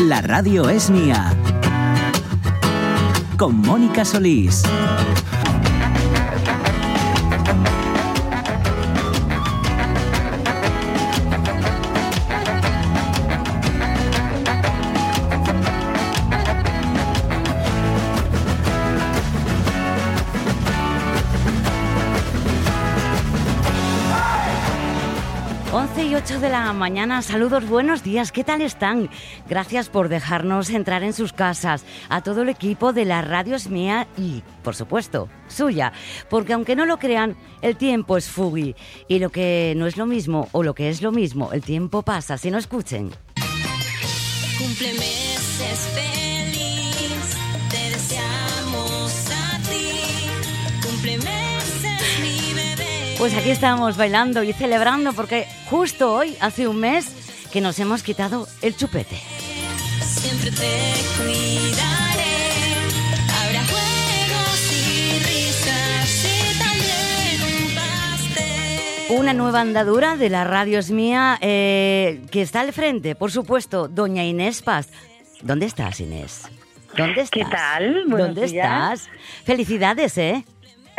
La radio es mía. Con Mónica Solís. 8 de la mañana. Saludos, buenos días. ¿Qué tal están? Gracias por dejarnos entrar en sus casas. A todo el equipo de la radio es mía y, por supuesto, suya. Porque aunque no lo crean, el tiempo es fugui. Y lo que no es lo mismo o lo que es lo mismo, el tiempo pasa. Si no escuchen. Pues aquí estamos bailando y celebrando porque justo hoy, hace un mes, que nos hemos quitado el chupete. Siempre te cuidaré. Habrá juegos y risas y también un pastel. Una nueva andadura de la radio es mía eh, que está al frente, por supuesto, doña Inés Paz. ¿Dónde estás, Inés? ¿Dónde estás? ¿Qué tal? ¿Dónde estás? Felicidades, ¿eh?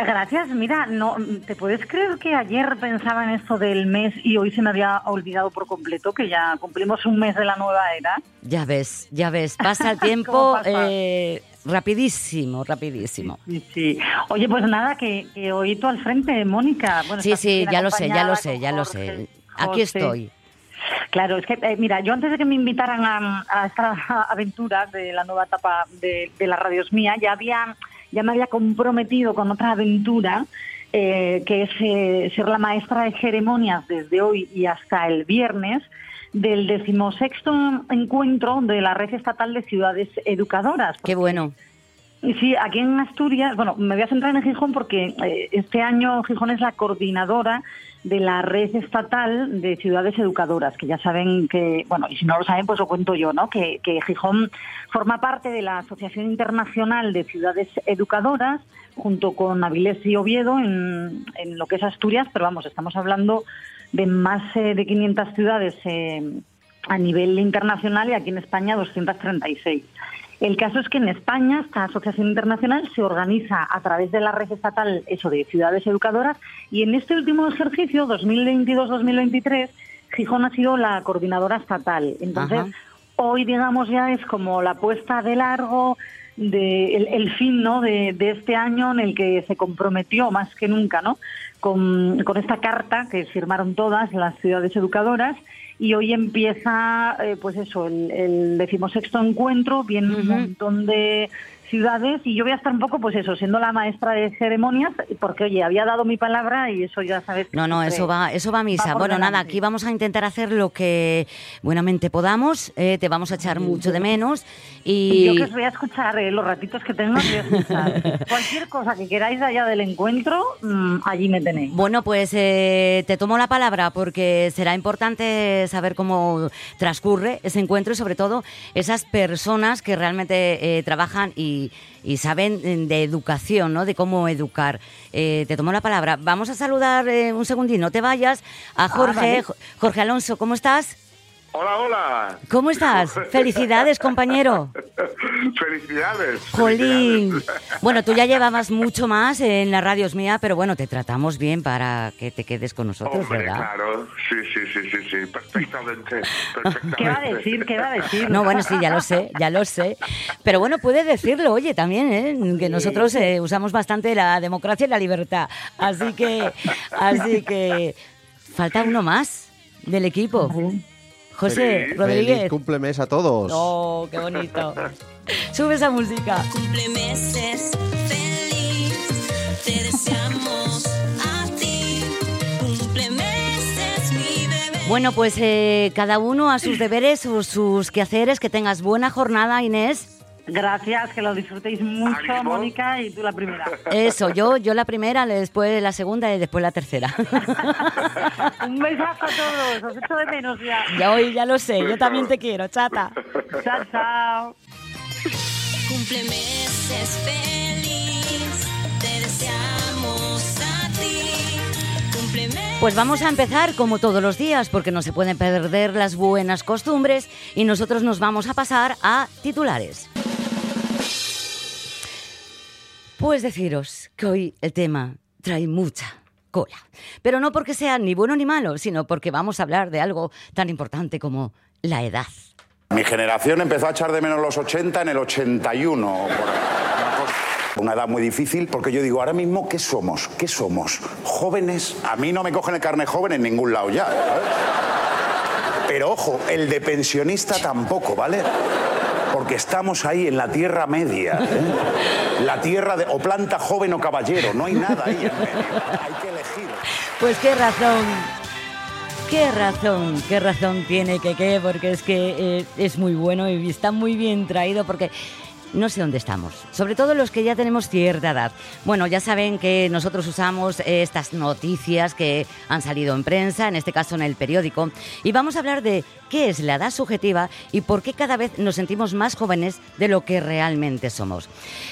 Gracias. Mira, no, ¿te puedes creer que ayer pensaba en esto del mes y hoy se me había olvidado por completo que ya cumplimos un mes de la nueva era? Ya ves, ya ves. Pasa el tiempo eh, rapidísimo, rapidísimo. Sí, sí, Oye, pues nada, que, hoy tú al frente, Mónica. sí, sí, ya lo sé, ya lo sé, ya lo sé. Aquí estoy. Claro, es que, eh, mira, yo antes de que me invitaran a, esta aventura de la nueva etapa de, de la Radios Mía, ya había ya me había comprometido con otra aventura, eh, que es eh, ser la maestra de ceremonias desde hoy y hasta el viernes del decimosexto encuentro de la Red Estatal de Ciudades Educadoras. Qué bueno. Sí, aquí en Asturias, bueno, me voy a centrar en Gijón porque eh, este año Gijón es la coordinadora de la red estatal de ciudades educadoras, que ya saben que, bueno, y si no lo saben, pues lo cuento yo, ¿no? Que, Gijón forma parte de la Asociación Internacional de Ciudades Educadoras, junto con Avilés y Oviedo en, en lo que es Asturias, pero vamos, estamos hablando de más eh, de 500 ciudades eh, a nivel internacional y aquí en España 236. El caso es que en España esta asociación internacional se organiza a través de la red estatal eso de ciudades educadoras y en este último ejercicio 2022-2023 Gijón ha sido la coordinadora estatal. Entonces hoy digamos ya es como la puesta de largo de el, fin ¿no? de, este año en el que se comprometió más que nunca ¿no? con, con esta carta que firmaron todas las ciudades educadoras y hoy empieza, eh, pues eso, el, el decimosexto encuentro, viene un montón de ciudades y yo voy a estar un poco, pues eso, siendo la maestra de ceremonias, porque oye, había dado mi palabra y eso ya sabes. No, no, eso va, eso va a misa. bueno, nada, aquí vamos a intentar hacer lo que buenamente podamos, eh, te vamos a echar mucho de menos y... yo que os voy a escuchar eh, los ratitos que tengo, voy a escuchar. Cualquier cosa que queráis allá del encuentro, mm, allí me tenéis. Bueno, pues eh, te tomo la palabra porque será importante saber cómo transcurre ese encuentro y sobre todo esas personas que realmente trabajan y y, saben eh, de educación, ¿no? De cómo educar. Eh, te tomo la palabra. Vamos a saludar eh, un segundín, no te vayas, a ah, Jorge. Jorge Alonso, ¿cómo estás? Hola, hola. ¿Cómo estás? Felicidades, compañero. Felicidades. Jolín. Bueno, tú ya llevabas mucho más en la radio mía, pero bueno, te tratamos bien para que te quedes con nosotros, ¿verdad? Claro, sí, sí, sí, sí, sí, perfectamente, ¿Qué va a decir? ¿Qué va a decir? No, bueno, sí, ya lo sé, ya lo sé. Pero bueno, puede decirlo, oye, también, ¿eh? Que nosotros eh, usamos bastante la democracia y la libertad. Así que, así que, falta uno más del equipo. José Rodríguez. Feliz cumplemes a todos. Oh, qué bonito. Sube esa música. Cumplemeses feliz, te deseamos a ti. Cumplemeses, mi bebé. Bueno, pues eh, cada uno a sus deberes o sus quehaceres. Que tengas buena jornada, Inés. Gracias, que lo disfrutéis mucho, Mónica, y tú la primera. Eso, yo, yo la primera, después la segunda y después la tercera. Un besazo a todos, os echo de menos ya. Ya hoy ya lo sé, yo también te quiero, chata. Chao, chao. Cumple meses feliz, te deseamos a ti. Complemento. Pues vamos a empezar como todos los días, porque no se pueden perder las buenas costumbres y nosotros nos vamos a pasar a titulares. Pues deciros que hoy el tema trae mucha cola, pero no porque sea ni bueno ni malo, sino porque vamos a hablar de algo tan importante como la edad. Mi generación empezó a echar de menos los 80 en el 81. por- Una edad muy difícil porque yo digo, ahora mismo, ¿qué somos? ¿Qué somos? ¿Jóvenes? A mí no me cogen el carne joven en ningún lado ya. Pero ojo, el de pensionista tampoco, ¿vale? Porque estamos ahí en la tierra media. ¿eh? La tierra de o planta joven o caballero. No hay nada ahí en medio. Hay que elegir. Pues qué razón, qué razón, qué razón tiene que qué, porque es que eh, es muy bueno y está muy bien traído porque no sé dónde estamos, sobre todo los que ya tenemos cierta edad. Bueno, ya saben que nosotros usamos eh, estas noticias que han salido en prensa, en este caso en el periódico, y vamos a hablar de qué es la edad subjetiva y por qué cada vez nos sentimos más jóvenes de lo que realmente somos.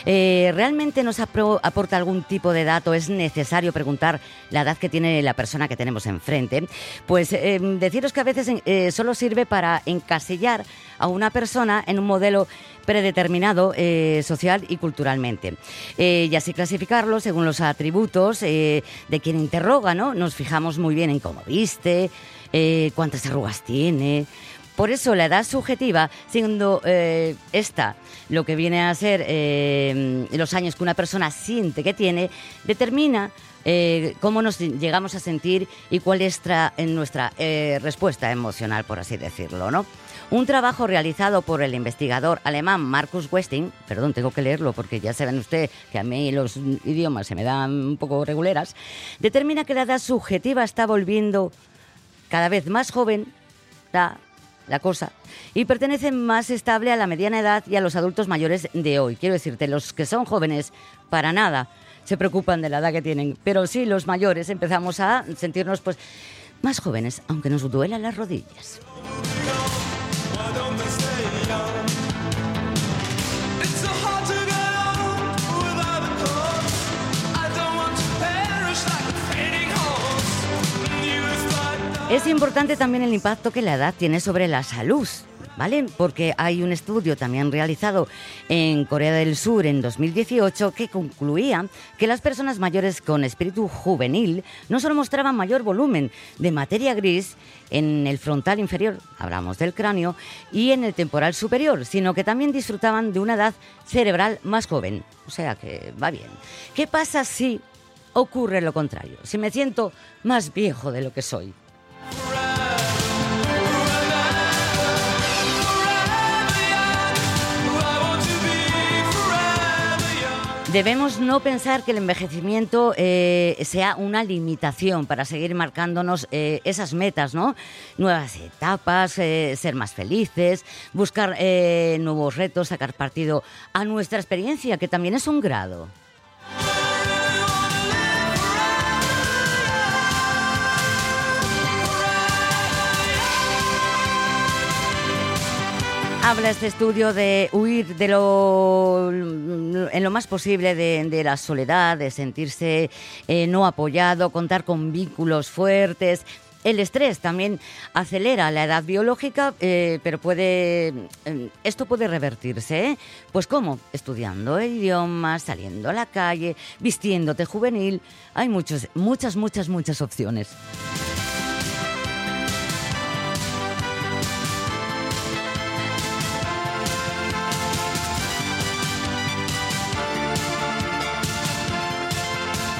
Eh, ¿Realmente nos aporta algún tipo de dato? ¿Es necesario preguntar la edad que tiene la persona que tenemos enfrente? Pues eh, deciros que a veces solo sirve para encasillar a una persona en un modelo predeterminado eh, social y culturalmente. Eh, y así clasificarlo según los atributos eh, de quien interroga, ¿no? Nos fijamos muy bien en cómo viste, cuántas arrugas tiene. Por eso la edad subjetiva, siendo esta lo que viene a ser los años que una persona siente que tiene, determina cómo nos llegamos a sentir y cuál es nuestra respuesta emocional, por así decirlo, ¿no? Un trabajo realizado por el investigador alemán Marcus Westing, perdón, tengo que leerlo porque ya saben usted que a mí los idiomas se me dan un poco reguleras, determina que la edad subjetiva está volviendo cada vez más joven la, la cosa y pertenece más estable a la mediana edad y a los adultos mayores de hoy. Quiero decirte, los que son jóvenes, para nada se preocupan de la edad que tienen, pero sí los mayores empezamos a sentirnos pues más jóvenes, aunque nos duelan las rodillas. Es importante también el impacto que la edad tiene sobre la salud, ¿vale? Porque hay un estudio también realizado en Corea del Sur en 2018 que concluía que las personas mayores con espíritu juvenil no solo mostraban mayor volumen de materia gris en el frontal inferior, hablamos del cráneo, y en el temporal superior, sino que también disfrutaban de una edad cerebral más joven. O sea que va bien. ¿Qué pasa si ocurre lo contrario? Si me siento más viejo de lo que soy. Debemos no pensar que el envejecimiento eh, sea una limitación para seguir marcándonos eh, esas metas, ¿no? Nuevas etapas, eh, ser más felices, buscar nuevos retos, sacar partido a nuestra experiencia, que también es un grado. Habla este estudio de huir de lo, en lo más posible de, la soledad, de sentirse eh, no apoyado, contar con vínculos fuertes. El estrés también acelera la edad biológica, eh, pero puede eh, esto puede revertirse. ¿eh? Pues cómo? Estudiando idiomas, saliendo a la calle, vistiéndote juvenil. Hay muchos, muchas, muchas, muchas opciones.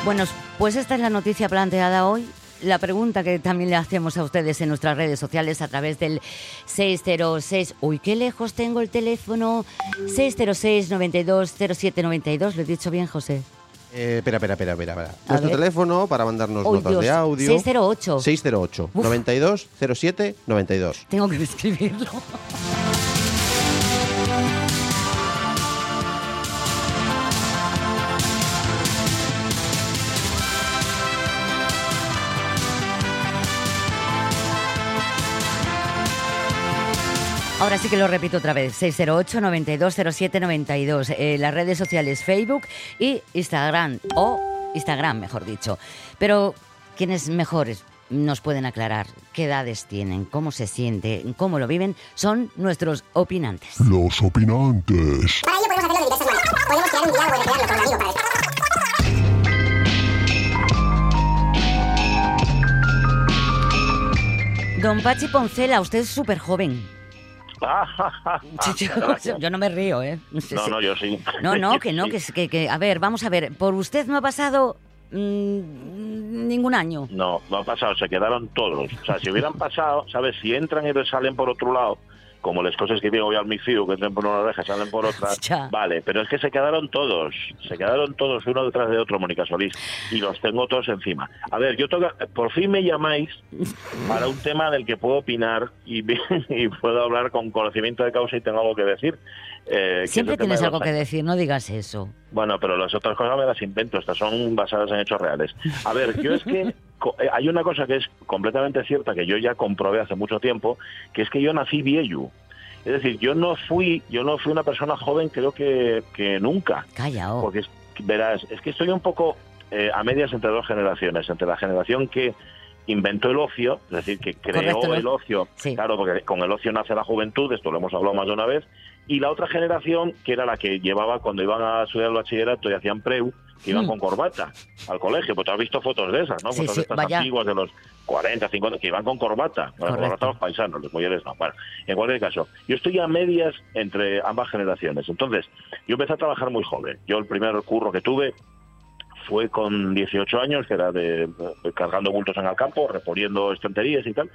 Bueno, pues esta es la noticia planteada hoy. La pregunta que también le hacemos a ustedes en nuestras redes sociales a través del 606. Uy, qué lejos tengo el teléfono. 606 92 07 92. ¿Lo he dicho bien, José? Eh, espera, espera, espera, espera. espera. Nuestro ver. teléfono para mandarnos Uy, notas Dios, de audio. 608. 608 Uf. 92 07 92. Tengo que escribirlo. Ahora sí que lo repito otra vez, 608 9207 92 eh, las redes sociales Facebook y Instagram, o Instagram mejor dicho. Pero, quienes mejores nos pueden aclarar qué edades tienen, cómo se sienten, cómo lo viven, son nuestros opinantes. Los opinantes. Para ello podemos hacerlo de diversas maneras. Podemos crear un diálogo y crearlo con un amigo para Don Pachi Poncela, usted es súper joven. yo, yo no me río, ¿eh? No, no, yo sí. No, no, que no, que, que, que- a ver, vamos a ver, por usted no ha pasado mm, ningún año. No, no ha pasado, se quedaron todos. O sea, si hubieran pasado, ¿sabes? Si entran y salen por otro lado, como las cosas que digo hoy al mi fío, que entran por una oreja salen por otra, Ya. vale, pero es que se quedaron todos, se quedaron todos uno detrás de otro, Mónica Solís, y los tengo todos encima. A ver, yo toca, por fin me llamáis para un tema del que puedo opinar y, y puedo hablar con conocimiento de causa y tengo algo que decir. Eh, Siempre tienes algo que decir, no digas eso. bueno, pero las otras cosas me las invento, estas son basadas en hechos reales. A ver, yo es que eh, hay una cosa que es completamente cierta que yo ya comprobé hace mucho tiempo, que es que yo nací viejo. Es decir, yo no fui, yo no fui una persona joven, creo que, que nunca. Calla, oh. Porque es- verás, es que estoy un poco eh, a medias entre dos generaciones, entre la generación que inventó el ocio, es decir, que creó el ocio, Sí. claro, porque con el ocio nace la juventud, esto lo hemos hablado más de una vez, y la otra generación, que era la que llevaba cuando iban a estudiar el bachillerato y hacían preu, que iban Mm. con corbata al colegio, pues tú has visto fotos de esas, ¿no? Sí, fotos sí, de estas vaya. antiguas de los 40, 50, que iban con corbata, bueno, Correcto. corbata los paisanos, los mujeres no, bueno, en cualquier caso, yo estoy a medias entre ambas generaciones, entonces, yo empecé a trabajar muy joven, yo el primer curro que tuve fue con 18 años, que era de, de cargando bultos en el campo, reponiendo estanterías y tal.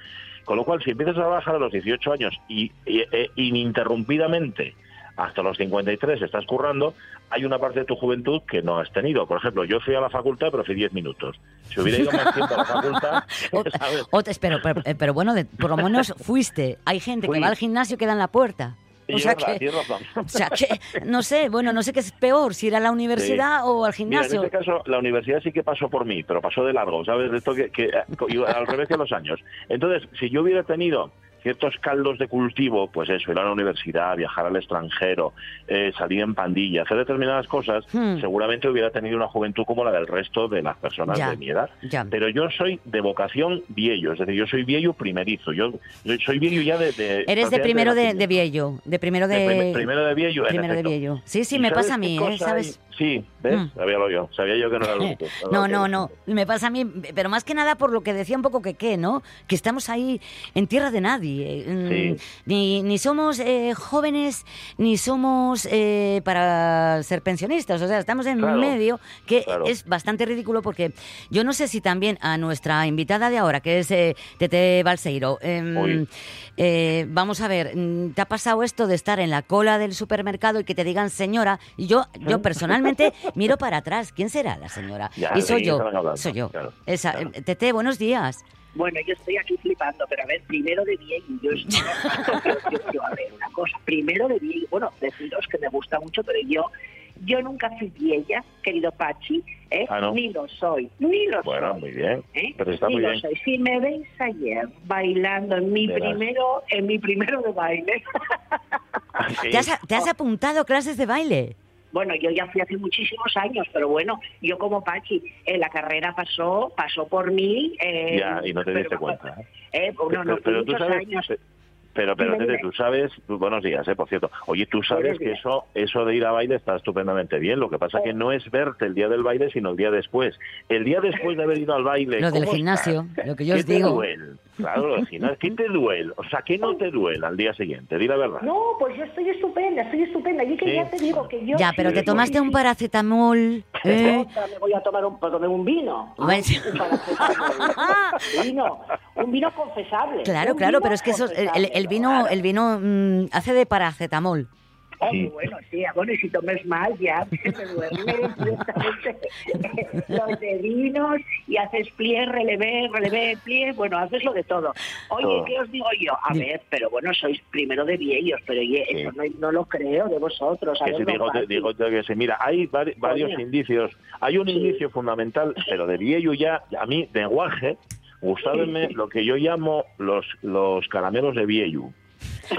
Con lo cual, si empiezas a trabajar a los 18 años y, y- e ininterrumpidamente hasta los 53 estás currando, hay una parte de tu juventud que no has tenido. Por ejemplo, yo fui a la facultad, pero fui 10 minutos. Si hubiera ido más tiempo a la facultad, ¿sabes? O te- pero, pero, pero bueno, de- por lo menos fuiste. Hay gente Fui. que va al gimnasio y queda en la puerta. O sea que, o sea que, no sé, bueno, no sé qué es peor, si ir a la universidad o al Mira, gimnasio. en este caso, la universidad sí que pasó por mí, pero pasó de largo, ¿sabes? De esto que, que iba al revés de los años. Entonces, si yo hubiera tenido ciertos caldos de cultivo, pues eso, ir a la universidad, viajar al extranjero, eh, salir en pandilla, hacer determinadas cosas, Hmm. seguramente hubiera tenido una juventud como la del resto de las personas Ya, de mi edad. ya. Pero yo soy de vocación viejo, es decir, yo soy viejo primerizo, yo, yo soy viejo ya de... de- Eres de primero de, de Viejo, de primero de... De prim- primero de viejo, en primero de. Viejo. Sí, sí, ¿Y me pasa a mí, ¿eh? ¿Sabes? hay? Sí, ¿ves? Mm. Sabíalo yo, sabía yo que no era el único. No, no, no. Me pasa a mí, pero más que nada por lo que decía un poco que qué, ¿no? Que estamos ahí en tierra de nadie. Mm, Sí. Ni, ni somos eh, jóvenes, ni somos eh, para ser pensionistas. O sea, estamos en Claro, medio, que claro. es bastante ridículo porque yo no sé si también a nuestra invitada de ahora, que es eh, Tete Balseiro, em, eh, vamos a ver, mm, ¿te ha pasado esto de estar en la cola del supermercado y que te digan señora? Y yo, yo personalmente miro para atrás. ¿Quién será la señora? Ya, y soy yo, hablando, soy yo. claro, Esa, claro. eh, Tete, buenos días. Bueno, yo estoy aquí flipando, pero a ver, primero de bien, yo, yo- a ver, una cosa, primero de bien, bueno, deciros que me gusta mucho, pero yo yo nunca fui vieja, querido Pachi, ¿eh? Ah, ¿no? ni lo soy, ni lo Bueno, soy. muy bien. ¿eh? Pero está Ni muy lo bien. soy. Si me veis ayer bailando en mi Verás. primero, en mi primero de baile, Sí. ¿Te has, te has apuntado clases de baile? Bueno, yo ya fui hace muchísimos años, pero bueno, yo como Pachi, eh, la carrera pasó pasó por mí. eh, Ya, y no te pero- diste cuenta. ¿eh? Eh, no, pero, pero muchos sabes, años. pero, pero Dime, Tete, dime. tú sabes, tú- buenos días, eh, por cierto. Oye, tú sabes que eso, eso de ir a baile está estupendamente bien. Lo que pasa que no es verte el día del baile, sino el día después. El día después de haber ido al baile. Lo del ¿cómo gimnasio, estás? lo que yo ¿Qué os digo. duele? Claro, gimnasio. ¿Qué te duele? O sea, ¿qué no te duele al día siguiente? Di la verdad. No, pues yo estoy estupenda, estoy estupenda. Y que Sí. ya te digo que yo... Ya, pero sí, te tomaste un paracetamol. ¿eh? Me voy a tomar un, tomé un vino. Un paracetamol. vino. Un vino confesable. Claro, Un claro, vino pero es que eso, el, el- vino, claro. el vino mm, hace de paracetamol. Oh, Sí. bueno, sí, bueno, y si tomes mal ya se me duerme los dedinos y haces plie, relevé, relevé, plie, bueno, haces lo de todo. Oye, Todo. ¿qué os digo yo? A ver, pero bueno, sois primero de viejos, pero oye, Sí. eso no, no lo creo de vosotros. Que digo, fácil. digo que sí. Mira, hay vari- varios indicios. Hay un indicio fundamental, pero de viejo ya, a mí, de guaje, gustábenme lo que yo llamo los, los caramelos de viejo.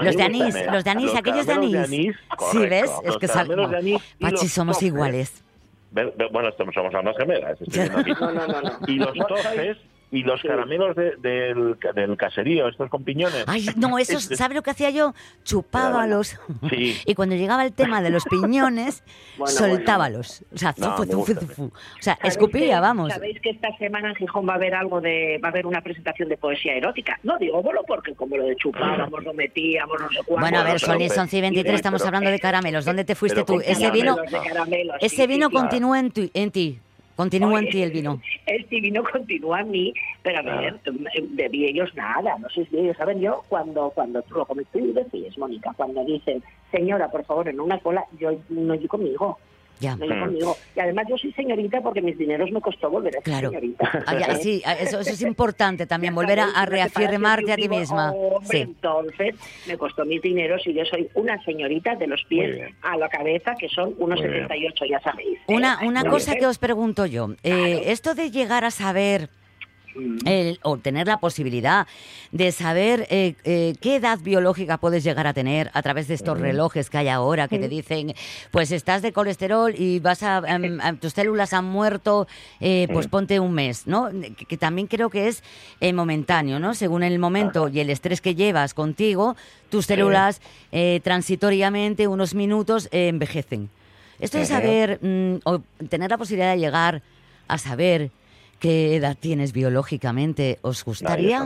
Los de anís, los de anís, Los aquellos de anís. sí, correcto. ¿ves? Es que sal- de anís y Pachi, somos iguales. Bueno, estamos, somos almas gemelas. estoy aquí. No, no, no, no. Y los No tofes, Y los caramelos de- del, del caserío, estos con piñones. Ay, no, eso, Este- ¿sabe lo que hacía yo? Chupábalos. Sí. Y cuando llegaba el tema de los piñones, Bueno, soltábalos. O sea, No, zufu, gusta. zufu. O sea, ¿Sabéis escupía, que- vamos. Sabéis que esta semana en Gijón va a haber algo de, va a haber una presentación de poesía erótica. No digo bolo porque como lo de chupábamos, lo metíamos, no sé cuánto. Bueno, a ver, son las 11 y 23, pero- estamos pero- hablando de caramelos. ¿Dónde te fuiste tú? Ese vino, sí, ese vino sí, continúa en, tu- en ti. Continúa en ti el vino. Este vino continúa en mí, pero a ver, de ellos nada, no sé si ellos saben yo, cuando cuando tú lo comes, tú decís, Mónica, cuando dicen, señora, por favor, en una cola, yo no yo conmigo. Ya. Mm. conmigo. Y además yo soy señorita porque mis dineros me costó volver a ser Claro. señorita. Ah, ya, sí, eso, eso es importante también, volver a, a una reafirmarte a ti misma. hombre, Sí. Entonces me costó mis dineros y yo soy una señorita de los pies a la cabeza, que son unos Muy bien. 78, ya sabéis. ¿eh? Una, una cosa bien. que os pregunto yo, eh, esto de llegar a saber. El- o tener la posibilidad de saber eh, eh, qué edad biológica puedes llegar a tener a través de estos relojes que hay ahora que te dicen, pues estás de colesterol y vas a, em, em, tus células han muerto, eh, pues ponte un mes, ¿no? Que, que también creo que es momentáneo, ¿no? Según el momento y el estrés que llevas contigo, tus células eh, transitoriamente unos minutos envejecen. Esto de saber mm, o tener la posibilidad de llegar a saber qué edad tienes biológicamente, ¿os gustaría?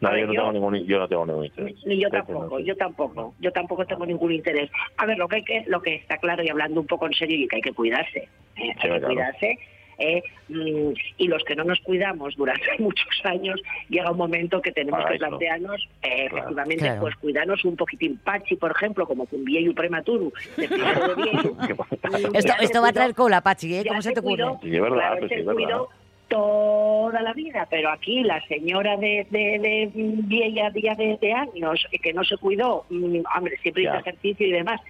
No, yo, no yo- tengo ningún, yo no tengo ningún interés. Ni yo tampoco, yo tampoco, yo tampoco tengo ningún interés. A ver, lo que hay que, lo que está claro y hablando un poco en serio y que hay que cuidarse, ¿eh? hay que claro. cuidarse. ¿eh? Mm, y los que no nos cuidamos durante muchos años, llega un momento que tenemos Para que eso. plantearnos, eh, Claro. efectivamente, Claro. pues cuidarnos un poquitín. Pachi, por ejemplo, como un viejo prematuro, de primero de viejo, mm, Esto, esto va a traer cola, Pachi, ¿eh? ¿Cómo se te ocurre? cuidó, Sí, es verdad, claro, pues se sí, es verdad. cuidó toda la vida, pero aquí la señora de, de, de vieja día de, de años eh, que no se cuidó, mm, hombre, siempre hizo ejercicio y demás,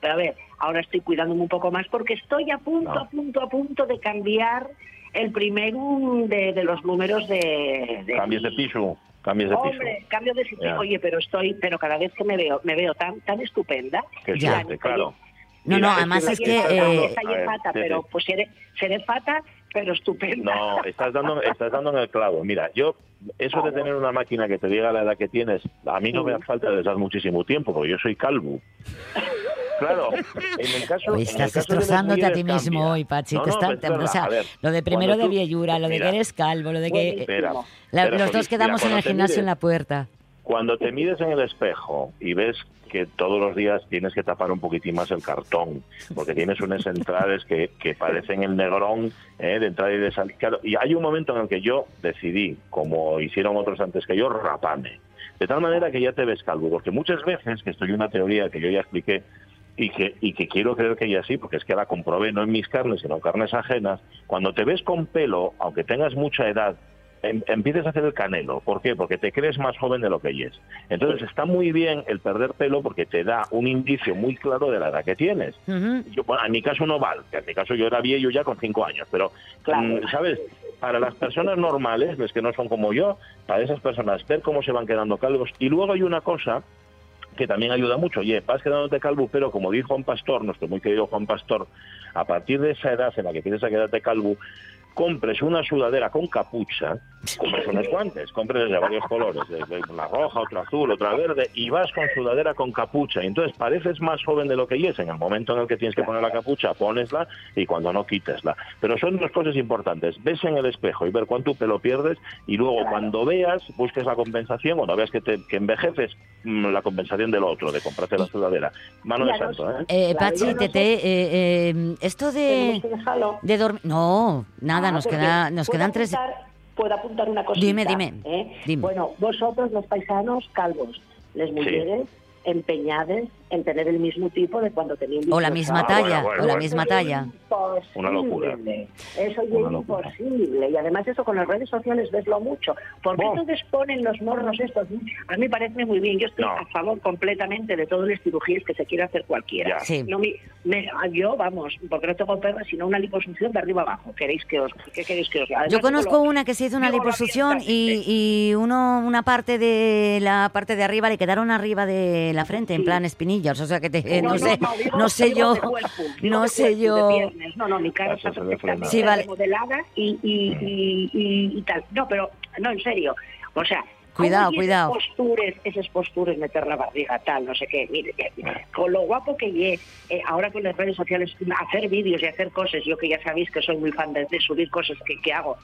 pero a ver, ahora estoy cuidándome un poco más porque estoy a punto, No. a punto, a punto de cambiar el primero de, de los números de... de Cambies de piso, cambies de piso. Hombre, cambio de sitio. Oye, pero estoy, pero cada vez que me veo, me veo tan, tan estupenda. Ya. suerte, claro. No, no, además es que, eh, fata, pero pues seré, seré fata, pero estupenda. No, estás dando, estás dando en el clavo. Mira, yo, eso de tener una máquina que te diga la edad que tienes, a mí no me hace falta desde hace muchísimo tiempo, porque yo soy calvo. Claro, en el caso. En el estás de las destrozándote a ti mismo cambia. hoy, Pachi. No, te no, está- o sea, ver, lo de primero de vieyura, lo de Mira, que eres calvo, lo de que... Espera, espera, los dos quedamos mira, en el gimnasio en la puerta. Cuando te mides en el espejo y ves que todos los días tienes que tapar un poquitín más el cartón, porque tienes unas entradas que, que parecen el negrón ¿eh? de entrada y de salida. Y hay un momento en el que yo decidí, como hicieron otros antes que yo, rapame. De tal manera que ya te ves calvo, porque muchas veces, que estoy en una teoría que yo ya expliqué, y que, y que quiero creer que ya sí, porque es que la comprobé no en mis carnes, sino en carnes ajenas, cuando te ves con pelo, aunque tengas mucha edad, em- empieces a hacer el canelo. ¿Por qué? Porque te crees más joven de lo que eres. Entonces está muy bien el perder pelo porque te da un indicio muy claro de la edad que tienes. Ujú. Yo, bueno, en mi caso no vale, en mi caso yo era viejo ya con cinco años, pero, Claro. mm, ¿sabes? Para las personas normales, los que no son como yo, para esas personas, ver cómo se van quedando calvos. Y luego hay una cosa que también ayuda mucho. Oye, vas quedándote calvo, pero como dijo Juan Pastor, nuestro muy querido Juan Pastor, a partir de esa edad en la que empiezas a quedarte calvo, compres una sudadera con capucha, compres unos guantes, compres de varios colores, desde una roja, otra azul, otra verde, y vas con sudadera con capucha. Y entonces pareces más joven de lo que es. En el momento en el que tienes que poner la capucha, ponesla y cuando no, quítesla. Pero son dos cosas importantes. Ves en el espejo y ver cuánto pelo pierdes y luego cuando veas, busques la compensación, cuando veas que, te, que envejeces, mm, la compensación del otro, de comprarte la sudadera. Mano de santo, ¿eh? Eh, Pachi, Tete, sé. eh, eh, esto de, dejarlo. de dormir... No, nada, Ah, nos, queda, nos quedan tres... apuntar- Puedo apuntar una cosita. Dime, dime, ¿eh? dime. Bueno, vosotros los paisanos calvos, les mujeres empeñadas en tener el mismo tipo de cuando tenían O la 18 misma talla, bueno, o la bueno. misma talla. Una locura. Imposible. Eso ya Una es locura. imposible. Y además eso con las redes sociales veslo mucho. ¿Por qué Oh. entonces ponen los morros estos? A mí parece muy bien. Yo estoy No. a favor completamente de todas las cirugías que se quiera hacer cualquiera. Sí. No me- me- yo, vamos, porque no tengo perra, sino una liposucción de arriba abajo. ¿Queréis que os, ¿Qué queréis que os Además, Yo conozco lo- una que se hizo una liposucción y, y uno, una parte de la parte de arriba le quedaron arriba de la frente, en plan espinillas. O sea que te, eh, no, No, sé, no, digo- no sé yo, cuerpo, no sé yo. No, no, mi cara está perfectamente Sí, vale. remodelada y, y, y, y- y tal. No, pero no, en serio. O sea, Cuidado, ¿cómo cuidado. Esas postures, esas postures, meter la barriga, tal, no sé qué. Mire, eh, con lo guapo que lle, eh, ahora con las redes sociales, hacer vídeos y hacer cosas, yo que ya sabéis que soy muy fan de, de subir cosas que, que hago,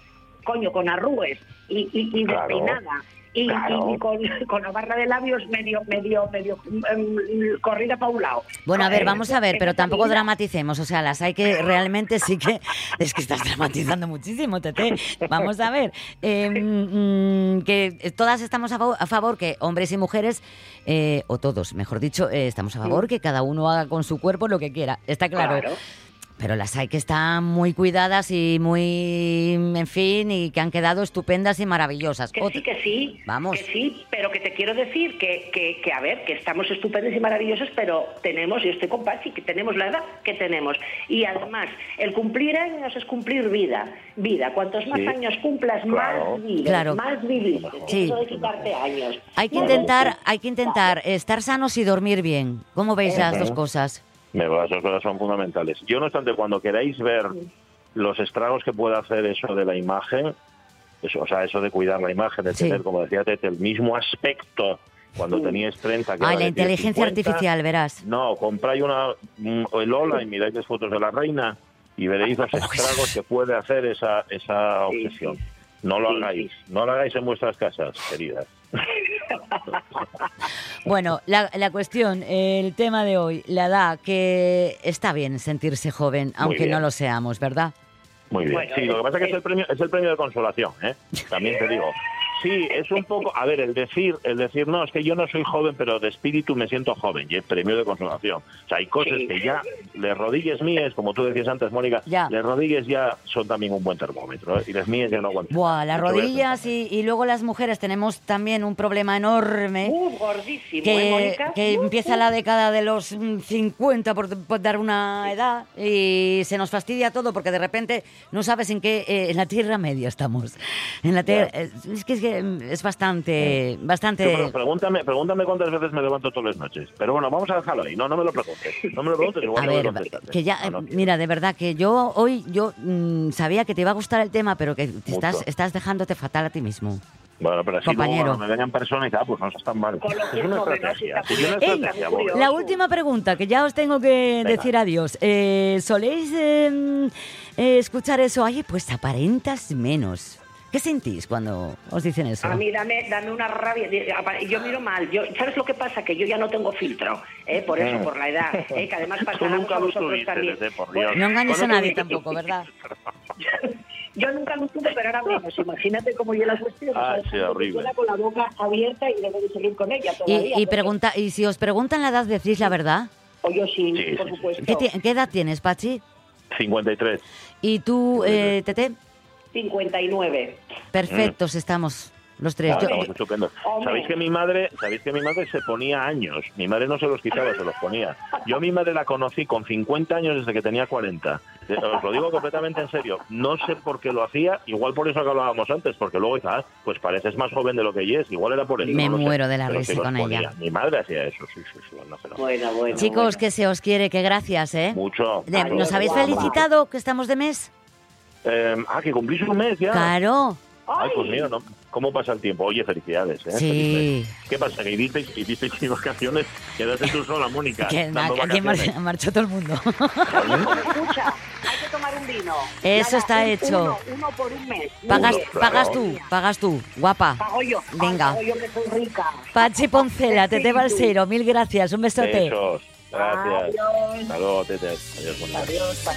coño, con arrugues y, y, y Claro, despeinada. Y, claro. y con, con la barra de labios medio, medio, medio em, corrida para un lado. Bueno, a ver, vamos a ver, pero tampoco dramaticemos. O sea, las hay que realmente sí que. Es que estás dramatizando muchísimo, Tete. Vamos a ver. eh, mm, que todas estamos a favor, a favor que hombres y mujeres, eh, o todos, mejor dicho, eh, estamos a favor que cada uno haga con su cuerpo lo que quiera. Está claro. Claro. Pero las hay que están muy cuidadas y muy, en fin, y que han quedado estupendas y maravillosas. Que sí, que sí. Vamos. Que sí, pero que te quiero decir que, que, que, a ver, que estamos estupendos y maravillosos, pero tenemos, y estoy con Pachi, que tenemos la edad que tenemos. Y además, el cumplir años es cumplir vida. Vida. Cuantos más Sí. años cumplas, Claro. más vives, Claro. más vivís. Sí. Eso de quitarte años. Hay que No, intentar, hay que intentar estar sanos y dormir bien. ¿Cómo veis las dos cosas? Esas cosas son fundamentales. Yo, no obstante, cuando queráis ver los estragos que puede hacer eso de la imagen, eso, o sea, eso de cuidar la imagen, de Sí. tener, como decía Tete, el mismo aspecto cuando teníais 30. que Ay, la inteligencia 50. artificial, verás. No, compráis una mm, el Ola y miráis las fotos de la reina y veréis los estragos que puede hacer esa, esa obsesión. No lo hagáis, no lo hagáis en vuestras casas, queridas. Bueno, la, la cuestión, el tema de hoy, la edad, que está bien sentirse joven, aunque no lo seamos, ¿verdad? Muy bien. Bueno, sí, lo que pasa es que es el premio, es el premio de consolación, ¿eh? También te digo. Sí, es un poco, a ver, el decir, el decir, no, es que yo no soy joven, pero de espíritu me siento joven, y es premio de consolación. O sea, hay cosas Sí. que ya, les rodillas mías, como tú decías antes, Mónica, les rodillas ya son también un buen termómetro, ¿eh? y las mías ya no aguantan. Buah, las rodillas y, y luego las mujeres tenemos también un problema enorme. Uh, gordísimo, ¿eh, Que, Mónica? que Uh, empieza la década de los mm, 50 por, por dar una edad y se nos fastidia todo porque de repente no sabes en qué eh, en la tierra media estamos en la tierra eh, es que es, que, mm, es bastante bastante Yo, pero pregúntame, pregúntame cuántas veces me levanto todas las noches. Pero bueno, vamos a dejarlo ahí. No, no me lo preguntes. No me lo preguntes, igual A no me ver, ¿eh? que ya, No, no eh, quiero. mira, de verdad que yo hoy yo mm, sabía que te iba a gustar el tema, pero que te estás, estás dejándote fatal a ti mismo. Bueno, pero así compañero. luego me ven en persona y tal, pues no es tan mal. Es una estrategia. La última pregunta, que ya os tengo que Venga. decir adiós. Eh, ¿Soléis eh, eh, escuchar eso? Oye, pues aparentas menos. ¿Qué sentís cuando os dicen eso? A mí dame, dame una rabia. Yo miro mal. Yo, ¿Sabes lo que pasa? Que yo ya no tengo filtro, ¿eh? por eso, por la edad. ¿eh? Que además nunca a lo vosotros tuviste, también. Tete, por Dios. No engañes a nadie tampoco, ¿verdad? Yo nunca lo tuve, pero ahora menos. Imagínate cómo yo la cuestión. Ah, sí, horrible. Con la boca abierta y debo de seguir con ella Y, todavía. y, porque- pregunta, y si os preguntan la edad, decís la verdad. O yo sí, Sí, por sí, sí, supuesto. ¿Qué, ti- qué edad tienes, Pachi? 53. Y tú, eh, Tete, 59. perfectos estamos los tres. Claro, Yo- estupendo. Hombre. ¿Sabéis que mi madre, sabéis que mi madre se ponía años? Mi madre no se los quitaba, se los ponía. Yo a mi madre la conocí con 50 años desde que tenía 40. Eh, Os lo digo completamente en serio. No sé por qué lo hacía, igual por eso que hablábamos antes, porque luego dice, ah, pues pareces más joven de lo que ella es. Igual era por eso. Me no lo sé. muero de la risa con ponía. ella. Mi madre hacía eso, sí, sí, sí. no sé, no. Bueno, bueno. Chicos, bueno. que se os quiere, que gracias, ¿eh? Mucho. ¿Nos habéis felicitado que estamos de mes? Eh, ah, que cumplís un mes ya. Claro. Ay, pues mira, ¿no? ¿cómo pasa el tiempo? Oye, felicidades. ¿eh? Sí. Feliz mes. ¿Qué pasa? ¿Que hicisteis, hicisteis sin vacaciones? Quedaste tú sola, Mónica. Que dando aquí mar- vacaciones. marchó todo el mundo. Escucha, hay que tomar un vino. Eso está un- hecho. Uno, uno por un mes. Pagas, Claro. pagas tú, pagas tú, guapa. Pago yo. Venga. Pago yo que soy rica. Pachi Poncela, Tete Balsero, mil gracias, un besote. Besos. Gracias. Adiós. Hasta luego, Tete. Adiós, Mónica. Adiós. pa-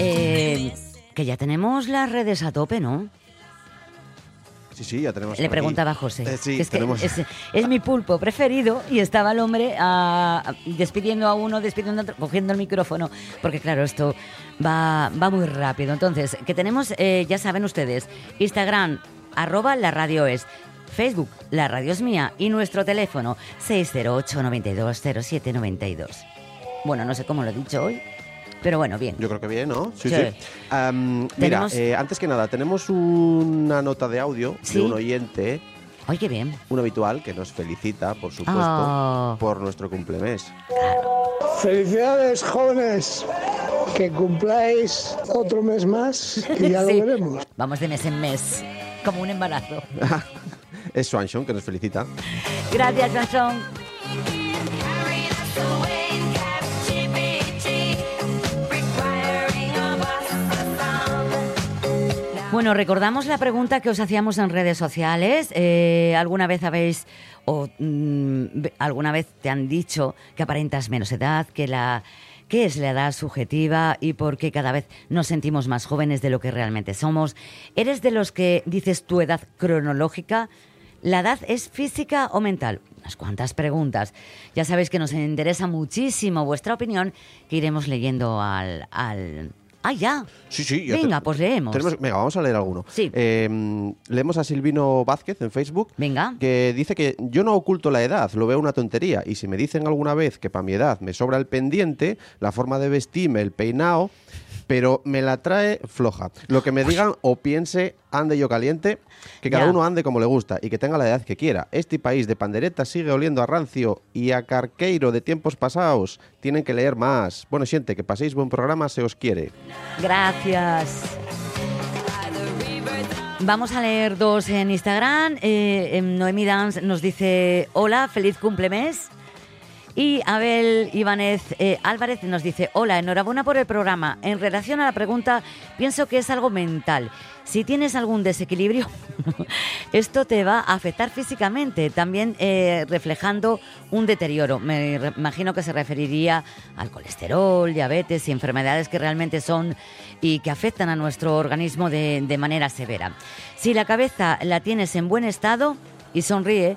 Eh, que ya tenemos las redes a tope, ¿no? Sí, sí, ya tenemos. Le aquí. preguntaba a José. Eh, sí, que es, que tenemos. es, es mi pulpo preferido y estaba el hombre ah, despidiendo a uno, despidiendo a otro, cogiendo el micrófono, porque claro, esto va, va muy rápido. Entonces, que tenemos, eh, ya saben ustedes, Instagram, arroba la radio es, Facebook, la radio es mía, y nuestro teléfono, 608 92 07 92. Bueno, no sé cómo lo he dicho hoy, pero bueno, bien. Yo creo que bien, ¿no? Sí, Sí. sí. Am, mira, eh, antes que nada, tenemos una nota de audio Sí. de un oyente Ay, qué bien. Un habitual que nos felicita, por supuesto, Oh. por nuestro cumplemes. Felicidades, jóvenes. Que cumpláis otro mes más y ya Sí. lo veremos. Vamos de mes en mes, como un embarazo. Es Swanson que nos felicita. Gracias, Johnson. Bueno, recordamos la pregunta que os hacíamos en redes sociales. Eh, ¿Alguna vez habéis o mm, alguna vez te han dicho que aparentas menos edad, que la qué es la edad subjetiva y por qué cada vez nos sentimos más jóvenes de lo que realmente somos? ¿Eres de los que dices tu edad cronológica? ¿La edad es física o mental? Unas cuantas preguntas. Ya sabéis que nos interesa muchísimo vuestra opinión, que iremos leyendo al... al... ¡Ah, ya! Sí, sí. Venga, te- pues leemos. tenemos- venga, vamos a leer alguno. Sí. Eh, leemos a Silvino Vázquez en Facebook. Venga. Que dice que yo no oculto la edad, lo veo una tontería. Y si me dicen alguna vez que para mi edad me sobra el pendiente, la forma de vestirme, el peinado, pero me la trae floja. Lo que me digan o piense, ande yo caliente, que cada uno ande como le gusta y que tenga la edad que quiera. Este país de panderetas sigue oliendo a rancio y a carqueiro de tiempos pasados. Tienen que leer más. Bueno, siente, que paséis buen programa, se os quiere. Gracias. Vamos a leer dos en Instagram. Eh, em, Noemí Dance nos dice, hola, feliz cumplemes. Y Abel Ibánez eh, Álvarez nos dice, hola, enhorabuena por el programa. En relación a la pregunta, pienso que es algo mental. Si tienes algún desequilibrio, esto te va a afectar físicamente, también eh, reflejando un deterioro. Me imagino que se referiría al colesterol, diabetes y enfermedades que realmente son y que afectan a nuestro organismo de, de manera severa. Si la cabeza la tienes en buen estado y sonríe,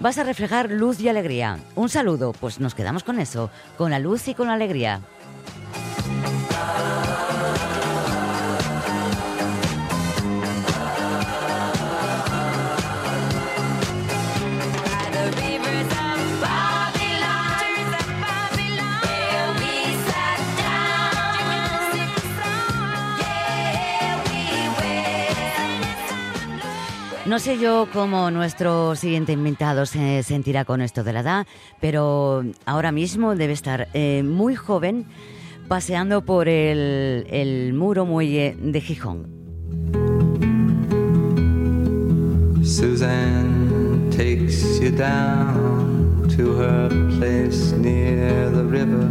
vas a reflejar luz y alegría. Un saludo, pues nos quedamos con eso, con la luz y con la alegría. No sé yo cómo nuestro siguiente invitado se sentirá con esto de la edad, pero ahora mismo debe estar eh, muy joven paseando por el, el muro muelle de Gijón. Suzanne takes you down to her place near the river.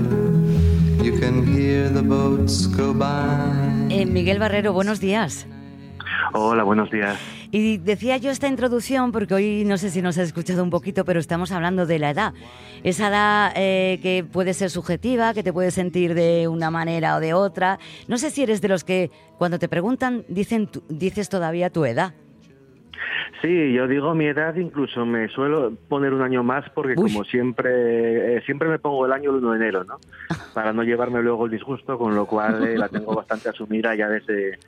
You can hear the boats go by. Eh, Miguel Barrero, buenos días. Hola, buenos días. Y decía yo esta introducción porque hoy no sé si nos has escuchado un poquito, pero estamos hablando de la edad. Esa edad eh, que puede ser subjetiva, que te puedes sentir de una manera o de otra. No sé si eres de los que cuando te preguntan dicen tu- dices todavía tu edad. Sí, yo digo mi edad, incluso me suelo poner un año más porque como siempre eh, siempre me pongo el año el 1 de enero, ¿no? Para no llevarme luego el disgusto, con lo cual eh, la tengo bastante asumida ya desde,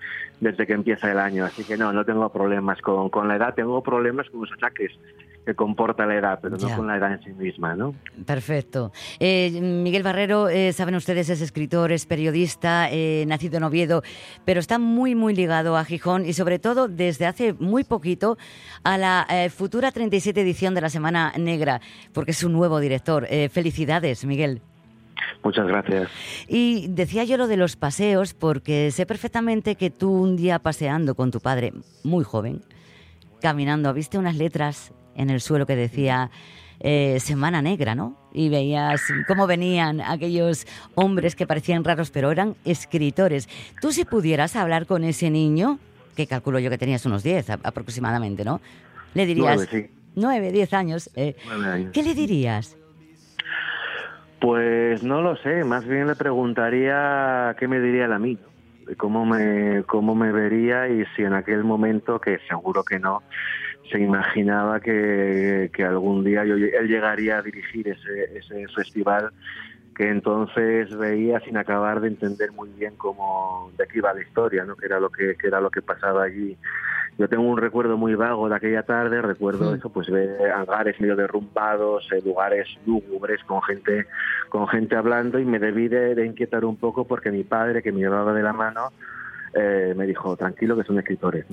desde que empieza el año. Así que no, no tengo problemas con, con la edad, tengo problemas con los achaques que comporta la edad, pero Ya. no con la edad en sí misma, ¿no? Perfecto. Eh, Miguel Barrero, eh, saben ustedes, es escritor, es periodista, eh, nacido en Oviedo, pero está muy, muy ligado a Gijón y sobre todo desde hace muy poquito a la futura 37 edición de la Semana Negra, porque es su nuevo director. Felicidades, Miguel. Muchas gracias. Y decía yo lo de los paseos porque sé perfectamente que tú un día paseando con tu padre, muy joven, caminando, viste unas letras en el suelo que decía eh, Semana Negra, ¿no? Y veías cómo venían aquellos hombres que parecían raros pero eran escritores. Tú si pudieras hablar con ese niño, que calculo yo que tenías unos 10 a- aproximadamente, ¿no? Le dirías... Nueve, sí. 9, 10 años. eh, años. ¿Qué le dirías? Pues no lo sé, más bien le preguntaría qué me diría él a mí, ¿no? De cómo me, cómo me vería y si en aquel momento, que seguro que no, se imaginaba que, que algún día yo, él llegaría a dirigir ese, ese festival que entonces veía sin acabar de entender muy bien cómo de qué iba la historia, ¿no? que era lo que, que era lo que pasaba allí. Yo tengo un recuerdo muy vago de aquella tarde, recuerdo eso, pues ver hangares medio derrumbados, eh, lugares lúgubres con gente, con gente hablando y me debí de, de inquietar un poco porque mi padre, que me llevaba de la mano, eh, me dijo, tranquilo que son escritores.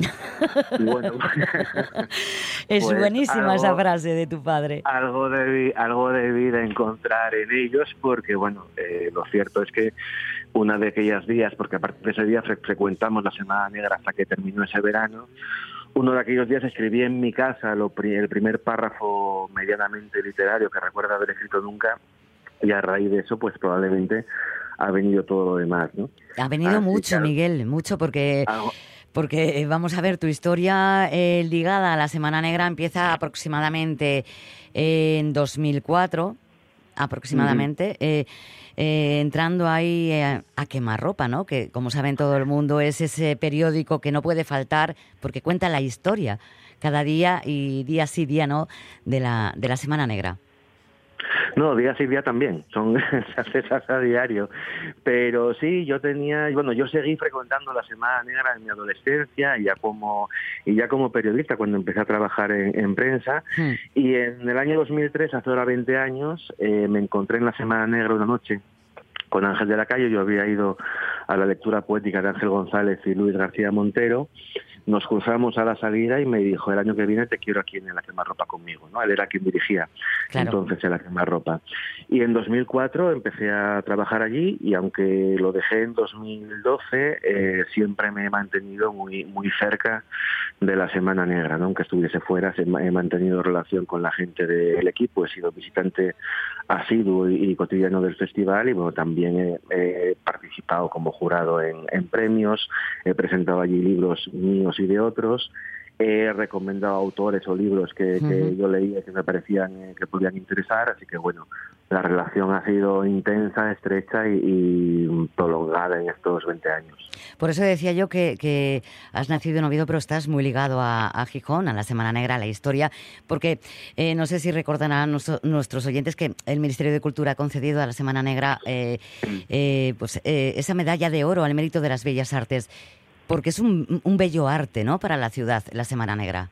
y bueno, Es pues buenísima esa frase de tu padre. algo debí, algo debí de encontrar en ellos porque, bueno, eh, lo cierto es que una de aquellas días, porque a partir de ese día fre- frecuentamos la Semana Negra hasta que terminó ese verano, uno de aquellos días escribí en mi casa lo el primer párrafo medianamente literario que recuerdo haber escrito nunca y a raíz de eso, pues probablemente ha venido todo lo demás, ¿no? Ha venido Así mucho, que- Miguel, mucho, porque, porque eh, vamos a ver, tu historia eh, ligada a la Semana Negra empieza aproximadamente en 2004, aproximadamente, eh, eh, entrando ahí eh, a quemarropa, ¿no? Que, como saben todo el mundo, es ese periódico que no puede faltar porque cuenta la historia cada día y día sí, día no, de la, de la Semana Negra. No, día sí día también, son se hace a diario. Pero sí, yo tenía, bueno, yo seguí frecuentando la Semana Negra en mi adolescencia y ya como y ya como periodista cuando empecé a trabajar en, en prensa. Y en el año 2003, hace ahora 20 años, eh, me encontré en la Semana Negra una noche con Ángel de la Calle. Yo había ido a la lectura poética de Ángel González y Luis García Montero. Nos cruzamos a la salida y me dijo, el año que viene te quiero aquí en la quemarropa conmigo. ¿no? Él era quien dirigía Claro. entonces en la quemarropa. Y en 2004 empecé a trabajar allí y aunque lo dejé en 2012, eh, siempre me he mantenido muy, muy cerca de la Semana Negra. ¿no? Aunque estuviese fuera, he mantenido relación con la gente del equipo. He sido visitante asiduo y, y cotidiano del festival y bueno, también he, participado como jurado en, en premios, he presentado allí libros míos y de otros. He recomendado autores o libros que, yo leía que me parecían eh, que podían interesar, así que bueno, la relación ha sido intensa, estrecha y, y prolongada en estos 20 años. Por eso decía yo que, que has nacido en Oviedo, pero estás muy ligado a, a Gijón, a la Semana Negra, a la historia, porque eh, no sé si recordarán nuestro- nuestros oyentes que el Ministerio de Cultura ha concedido a la Semana Negra eh, eh, pues, eh, esa medalla de oro al mérito de las bellas artes, porque es un, un bello arte, ¿no?, para la ciudad, la Semana Negra.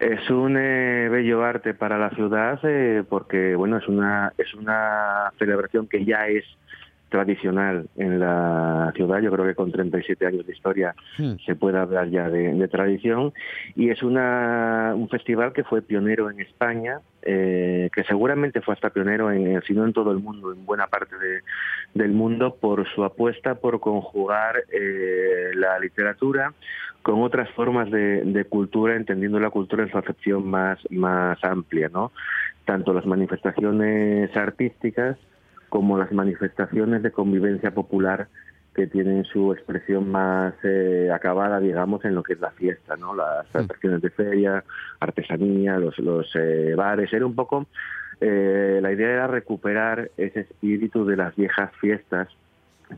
Es un eh, bello arte para la ciudad eh, porque bueno es una es una celebración que ya es tradicional en la ciudad. Yo creo que con 37 años de historia se puede hablar ya de, de tradición y es una, un festival que fue pionero en España, eh, que seguramente fue hasta pionero en, si no en todo el mundo, en buena parte de- del mundo por su apuesta por conjugar eh, la literatura con otras formas de, de cultura, entendiendo la cultura en su acepción más, más amplia, ¿no? Tanto las manifestaciones artísticas como las manifestaciones de convivencia popular que tienen su expresión más eh, acabada, digamos, en lo que es la fiesta, ¿no? Las atracciones de feria, artesanía, los, los eh, bares. Era un poco, eh, la idea era recuperar ese espíritu de las viejas fiestas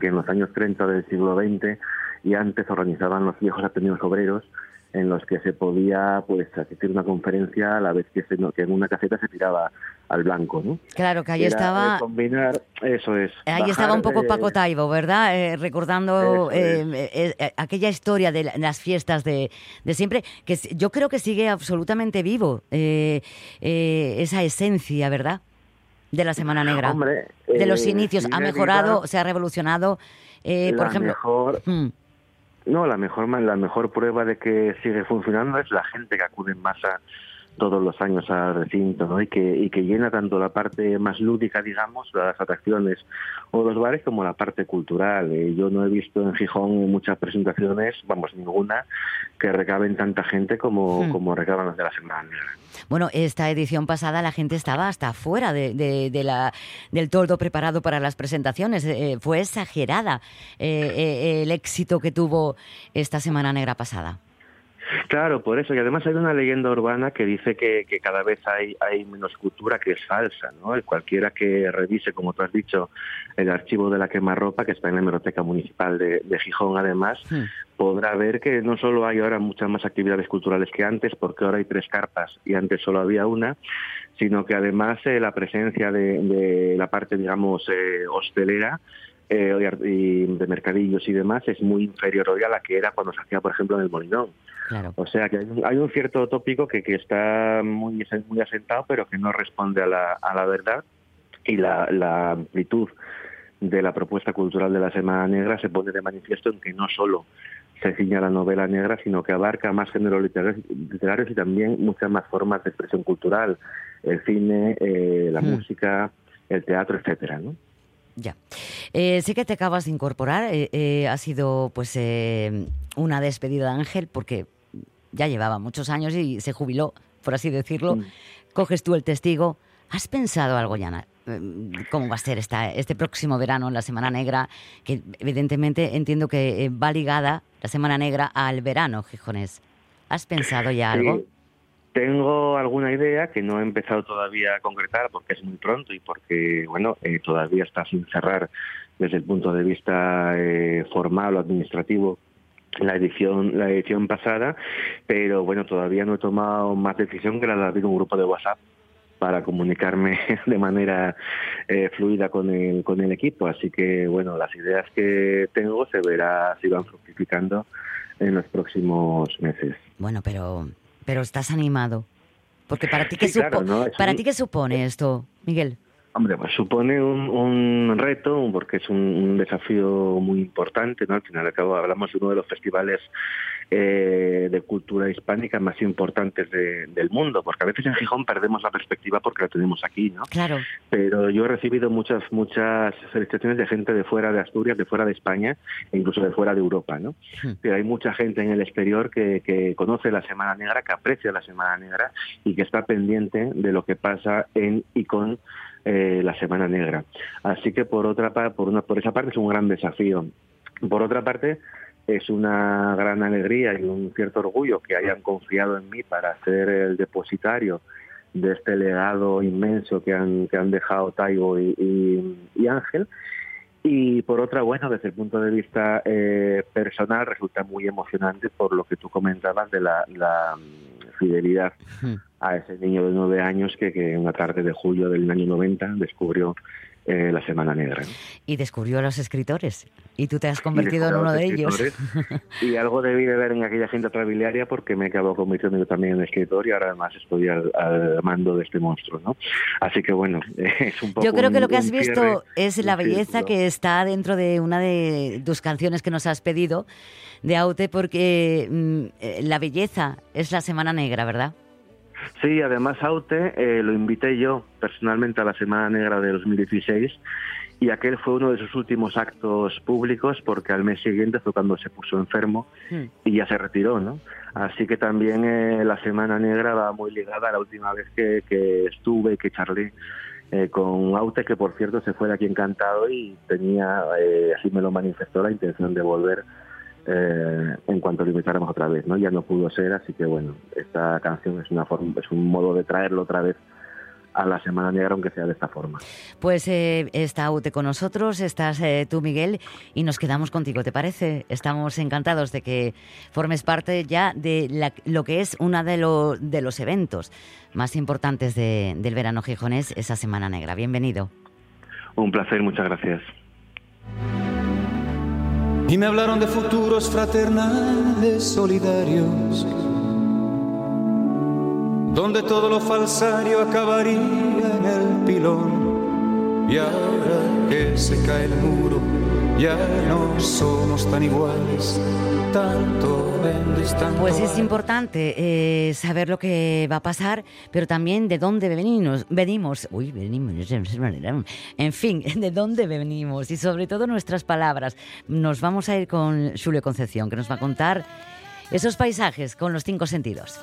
que en los años 30 del siglo XX y antes organizaban los viejos ateneos obreros en los que se podía pues asistir a una conferencia a la vez que, se- que en una caseta se tiraba al blanco, ¿no? Claro, que ahí Era, estaba... eh, combinar, eso es. Ahí estaba un poco de- Paco Taibo, ¿verdad? Eh, recordando eh, aquella historia de la- las fiestas de, de siempre, que yo creo que sigue absolutamente vivo esa esencia, ¿verdad? De la Semana Negra. Hombre, de los inicios. Ha mejorado, se ha revolucionado. eh, por ejemplo, mejor- Mm. No, la mejor la mejor prueba de que sigue funcionando es la gente que acude en masa todos los años al recinto, ¿no? Y que y que llena tanto la parte más lúdica, digamos, las atracciones o los bares como la parte cultural. Eh, yo no he visto en Gijón muchas presentaciones, vamos, ninguna que recaben tanta gente como Hmm. como recaban las de la Semana Negra. Bueno, esta edición pasada la gente estaba hasta fuera de, de- de la, del todo preparado para las presentaciones. Eh, fue exagerada eh, eh, el éxito que tuvo esta Semana Negra pasada. Claro, por eso. Y además hay una leyenda urbana que dice que, que cada vez hay, hay menos cultura que es falsa, ¿no? Y cualquiera que revise, como tú has dicho, el archivo de la quemarropa, que está en la Hemeroteca Municipal de, de Gijón, además, podrá ver que no solo hay ahora muchas más actividades culturales que antes, porque ahora hay tres carpas y antes solo había una, sino que además eh, la presencia de, de la parte, digamos, eh, hostelera eh, y de mercadillos y demás es muy inferior hoy a la que era cuando se hacía, por ejemplo, en el Molinón. Claro. O sea que hay un, hay un cierto tópico que, que está muy, muy asentado, pero que no responde a la, a la verdad y la, la amplitud de la propuesta cultural de la Semana Negra se pone de manifiesto en que no solo se ciña la novela negra, sino que abarca más géneros literarios, literarios y también muchas más formas de expresión cultural, el cine, eh, la Mm. música, el teatro, etcétera, ¿no? Ya. Eh, sé que te acabas de incorporar. eh, eh, ha sido pues eh, una despedida de Ángel porque ya llevaba muchos años y se jubiló, por así decirlo. Mm. Coges tú el testigo. ¿Has pensado algo, Yana? ¿Cómo va a ser esta, este próximo verano, la Semana Negra? Que evidentemente entiendo que va ligada la Semana Negra al verano, Gijones. ¿Has pensado ya algo? Sí, tengo alguna idea que no he empezado todavía a concretar porque es muy pronto y porque, bueno, eh, todavía está sin cerrar desde el punto de vista eh, formal o administrativo la edición la edición pasada, pero bueno, todavía no he tomado más decisión que la de abrir un grupo de WhatsApp para comunicarme de manera eh, fluida con el, con el equipo. Así que, bueno, las ideas que tengo se verá si van fructificando en los próximos meses. Bueno, pero, pero estás animado. Porque para ti, ¿qué, Sí, claro, supo- para ti qué supone esto, Miguel? Hombre, pues supone un, un reto porque es un, un desafío muy importante, ¿no? Al final y al cabo hablamos de uno de los festivales eh, de cultura hispánica más importantes de- del mundo, porque a veces en Gijón perdemos la perspectiva porque la tenemos aquí, ¿no? Claro. Pero yo he recibido muchas muchas felicitaciones de gente de fuera de Asturias, de fuera de España e incluso de fuera de Europa, ¿no? Pero hay mucha gente en el exterior que, que conoce la Semana Negra, que aprecia la Semana Negra y que está pendiente de lo que pasa en y con eh, la Semana Negra. Así que por otra por una por esa parte es un gran desafío. Por otra parte es una gran alegría y un cierto orgullo que hayan confiado en mí para ser el depositario de este legado inmenso que han, que han dejado Taigo y, y- y Ángel. Y por otra, bueno, desde el punto de vista eh, personal resulta muy emocionante por lo que tú comentabas de la, la, mm, fidelidad a ese niño de nueve años que, que una tarde de julio del año 90 descubrió eh, la Semana Negra. ¿no? Y descubrió a los escritores. Y tú te has convertido en uno de los ellos. Y algo debí de ver en aquella gente trabiliaria porque me acabo convirtiendo yo también en escritor y ahora además estoy al, al mando de este monstruo, ¿no? Así que bueno, es un poco Yo creo que un- lo que has visto cierre, es la belleza círculo. que está dentro de una de tus canciones que nos has pedido de Aute, porque mm, eh, la belleza es la Semana Negra, ¿verdad? Sí, además Aute eh, lo invité yo personalmente a la Semana Negra de 2016 y aquel fue uno de sus últimos actos públicos porque al mes siguiente fue cuando se puso enfermo y ya se retiró, ¿no? Así que también eh, la Semana Negra va muy ligada a la última vez que, que estuve, que charlé eh, con Aute, que por cierto se fue de aquí encantado y tenía, eh, así me lo manifestó, la intención de volver eh, en cuanto lo invitáramos otra vez, ¿no? Ya no pudo ser, así que bueno, esta canción es una forma, es un modo de traerlo otra vez a la Semana Negra, aunque sea de esta forma. Pues eh, está Aute con nosotros, estás eh, tú, Miguel, y nos quedamos contigo, ¿te parece? Estamos encantados de que formes parte ya de la- lo que es uno de, lo- de los eventos más importantes de- del verano gijonés, esa Semana Negra. Bienvenido. Un placer, muchas gracias. Y me hablaron de futuros fraternales solidarios, donde todo lo falsario acabaría en el pilón. Y ahora que se cae el muro, ya no somos tan iguales, tanto en distancia. Pues es importante eh, saber lo que va a pasar, pero también de dónde venimos. Venimos, uy, venimos, en fin, de dónde venimos y sobre todo nuestras palabras. Nos vamos a ir con Julio Concepción, que nos va a contar esos paisajes con los cinco sentidos.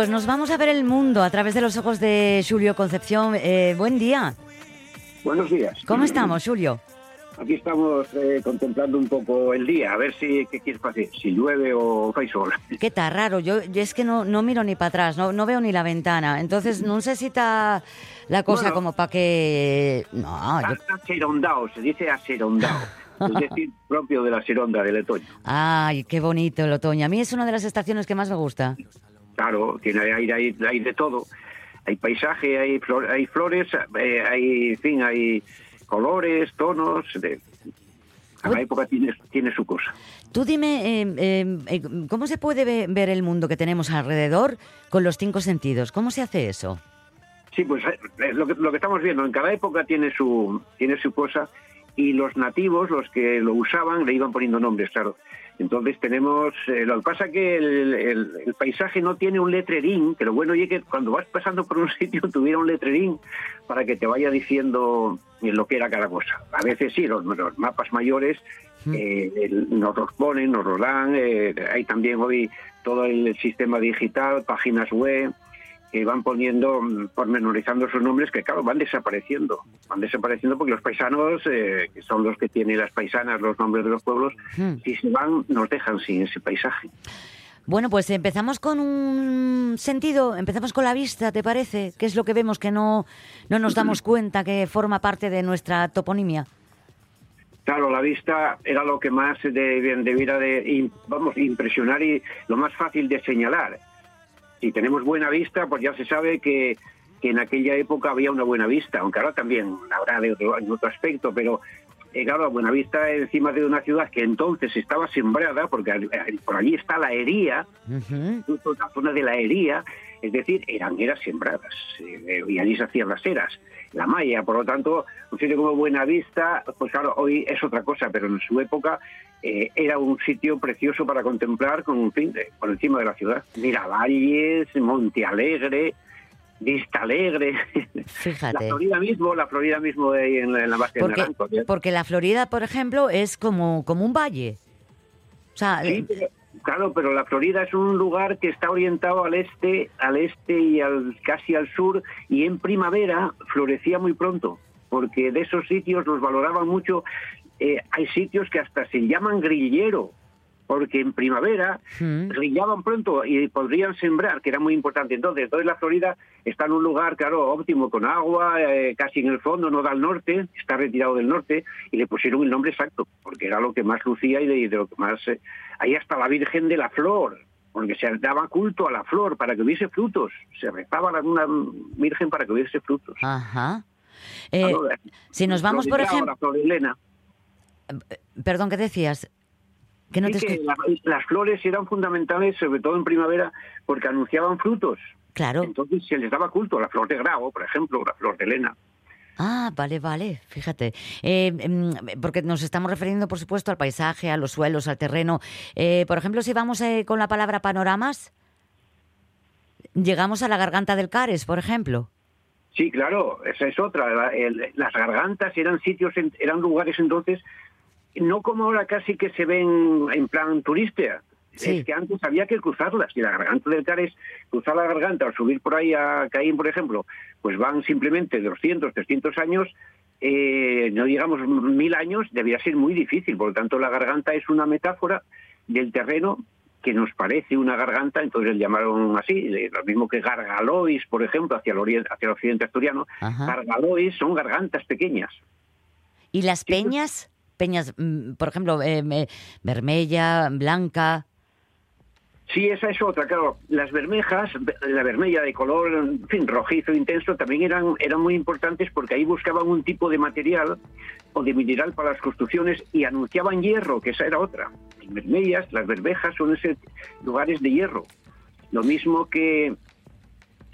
Pues nos vamos a ver el mundo a través de los ojos de Julio Concepción. Eh, buen día. Buenos días. ¿Cómo estamos, Julio? Aquí estamos eh, contemplando un poco el día, a ver si qué quieres hacer, si llueve o fai sol. ¿Qué tal? Raro. Yo, yo es que no, no miro ni para atrás, no, no veo ni la ventana. Entonces, no sé si está la cosa Bueno. como para que... No, yo- Está aserondao, se dice aserondao, es decir, propio de la seronda del otoño. Ay, qué bonito el otoño. A mí es una de las estaciones que más me gusta. Claro, tiene hay, hay de todo. Hay paisaje, hay, flor- hay flores, eh, hay, en fin, hay colores, tonos. De, cada época tiene, tiene su cosa. Tú dime, eh, eh, eh, ¿cómo se puede ve- ver el mundo que tenemos alrededor con los cinco sentidos? ¿Cómo se hace eso? Sí, pues eh, lo que, lo que estamos viendo, en cada época tiene su, tiene su cosa y los nativos, los que lo usaban, le iban poniendo nombres, claro. Entonces tenemos, eh, lo que pasa que el, el- el paisaje no tiene un letrerín, que lo bueno es que cuando vas pasando por un sitio tuviera un letrerín para que te vaya diciendo eh, lo que era cada cosa. A veces sí, los, los mapas mayores eh, el- nos los ponen, nos los dan, eh, hay también hoy todo el sistema digital, páginas web, que van poniendo, mm, pormenorizando esos nombres que, claro, van desapareciendo. Van desapareciendo porque los paisanos, eh, que son los que tienen las paisanas, los nombres de los pueblos, Hmm. si se van, nos dejan sin ese paisaje. Bueno, pues empezamos con un sentido, empezamos con la vista, ¿te parece? ¿Qué es lo que vemos que no, no nos damos cuenta que forma parte de nuestra toponimia? Claro, la vista era lo que más de- debiera de, im- vamos, impresionar y lo más fácil de señalar. Si tenemos buena vista, pues ya se sabe que, que en aquella época había una buena vista, aunque ahora también habrá de otro, en otro aspecto, pero eh, claro, la buena vista encima de una ciudad que entonces estaba sembrada, porque por allí está la hería, justo la zona de la hería, es decir, eran eras sembradas, eh, y allí se hacían las eras. La malla, por lo tanto, un sitio como Buenavista, pues claro, hoy es otra cosa, pero en su época eh, era un sitio precioso para contemplar con un fin de, por encima de la ciudad. Miravalles, Monte Alegre, Vista Alegre, la Fíjate. Florida mismo, la Florida mismo de ahí en la, en la base de Porque, Naranjo. ¿ya? porque la Florida, por ejemplo, es como, como un valle. O sea, Sí, pero- claro, pero la Florida es un lugar que está orientado al este, al este y al casi al sur, y en primavera florecía muy pronto, porque de esos sitios los valoraban mucho. Eh, hay sitios que hasta se llaman grillero, porque en primavera grillaban pronto y podrían sembrar, que era muy importante. Entonces, entonces la Florida está en un lugar, claro, óptimo, con agua, eh, casi en el fondo, no da al norte, está retirado del norte, y le pusieron el nombre exacto, porque era lo que más lucía y de, de lo que más... eh, ahí hasta la Virgen de la Flor, porque se daba culto a la flor para que hubiese frutos, se rezaba a una Virgen para que hubiese frutos. Ajá. Eh, Claro, si nos vamos, por ejemplo... Perdón, ¿qué decías? Que no te que la- las flores eran fundamentales, sobre todo en primavera, porque anunciaban frutos. Claro. Entonces se les daba culto a la flor de grao, por ejemplo, la flor de Elena. Ah, vale, vale, fíjate. Eh, em, porque nos estamos refiriendo, por supuesto, al paisaje, a los suelos, al terreno. Eh, por ejemplo, si vamos eh, con la palabra panoramas, llegamos a la garganta del Cares, por ejemplo. Sí, claro, esa es otra. La- el- las gargantas eran sitios, en- eran lugares entonces, no como ahora casi que se ven en plan turista. Es que antes había que cruzarlas. Y la garganta del Cares, cruzar la garganta o subir por ahí a Caín, por ejemplo, pues van simplemente 200, 300 años, eh, no digamos mil años, debía ser muy difícil. Por lo tanto, la garganta es una metáfora del terreno que nos parece una garganta, entonces le llamaron así, eh, lo mismo que Gargalois, por ejemplo, hacia el, orien- hacia el occidente asturiano. Ajá. Gargalois son gargantas pequeñas. ¿Y las peñas? Peñas, mm, por ejemplo, eh, me- vermella, blanca. Sí, esa es otra, claro. Las bermejas, la bermella de color, en fin, rojizo intenso, también eran, eran muy importantes porque ahí buscaban un tipo de material o de mineral para las construcciones y anunciaban hierro, que esa era otra. Las bermellas, las bermejas son ese lugares de hierro. Lo mismo que,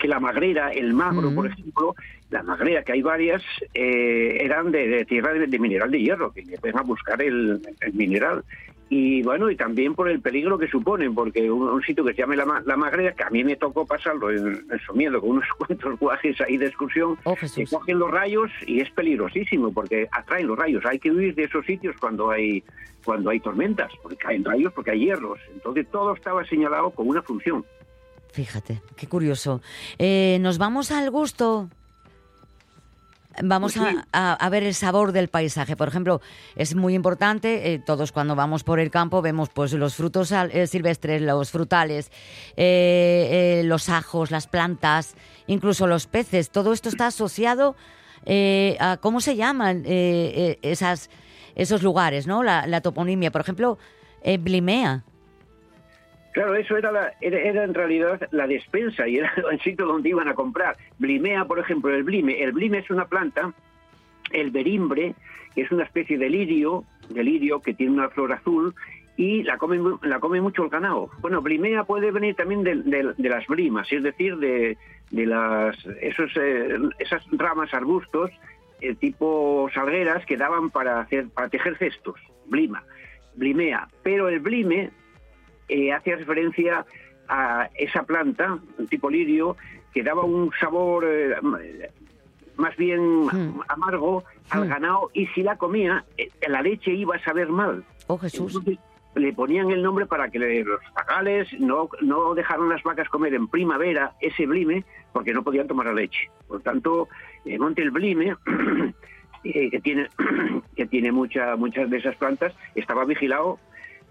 que la magrera, el magro, por ejemplo, la magrera, que hay varias, eh, eran de, de tierra de, de mineral de hierro, que ven a buscar el, el mineral. Y bueno, y también por el peligro que suponen, porque un, un sitio que se llama la, la Magrera, que a mí me tocó pasarlo en, en Somiedo con unos cuantos guajes ahí de excursión, que cogen los rayos y es peligrosísimo, porque atraen los rayos. Hay que huir de esos sitios cuando hay cuando hay tormentas, porque caen rayos, porque hay hierros. Entonces todo estaba señalado con una función. Fíjate, qué curioso. Eh, Nos vamos al gusto. Vamos Pues sí. a, a- ver el sabor del paisaje. Por ejemplo, es muy importante, eh, todos cuando vamos por el campo vemos pues los frutos eh, silvestres, los frutales, eh, eh, los ajos, las plantas, incluso los peces. Todo esto está asociado eh, a cómo se llaman esas, esos lugares, ¿no? La, la toponimia. Por ejemplo, Blimea. Claro, eso era, la- era, era en realidad la despensa y era el sitio donde iban a comprar. Blimea, por ejemplo, el blime. El blime es una planta el berimbre, que es una especie de lirio, de lirio que tiene una flor azul y la come, la come mucho el ganado. Bueno, blimea puede venir también de, de- de las brimas, es decir, de, de las esos, eh, esas ramas arbustos eh, tipo salgueras que daban para hacer para tejer cestos, blima, blimea. Pero el blime eh, hace referencia a esa planta, un tipo lirio, que daba un sabor eh, más bien amargo al ganado y si la comía, eh, la leche iba a saber mal. Oh, Jesús. Entonces, le ponían el nombre para que los zagales no, no dejaran las vacas comer en primavera ese blime porque no podían tomar la leche. Por tanto, el monte el blime, eh, que tiene, que tiene mucha, muchas de esas plantas, estaba vigilado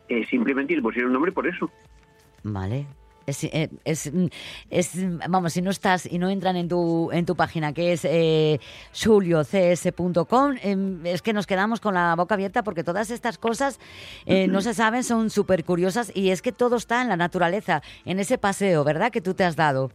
eh, simplemente le pusieron nombre por eso. Vale. Es, eh, es, es, vamos, si no estás y no entran en tu, en tu página, que es eh, juliocs.com, em, es que nos quedamos con la boca abierta porque todas estas cosas eh, no se saben, son súper curiosas y es que todo está en la naturaleza, en ese paseo, ¿verdad? Que tú te has dado.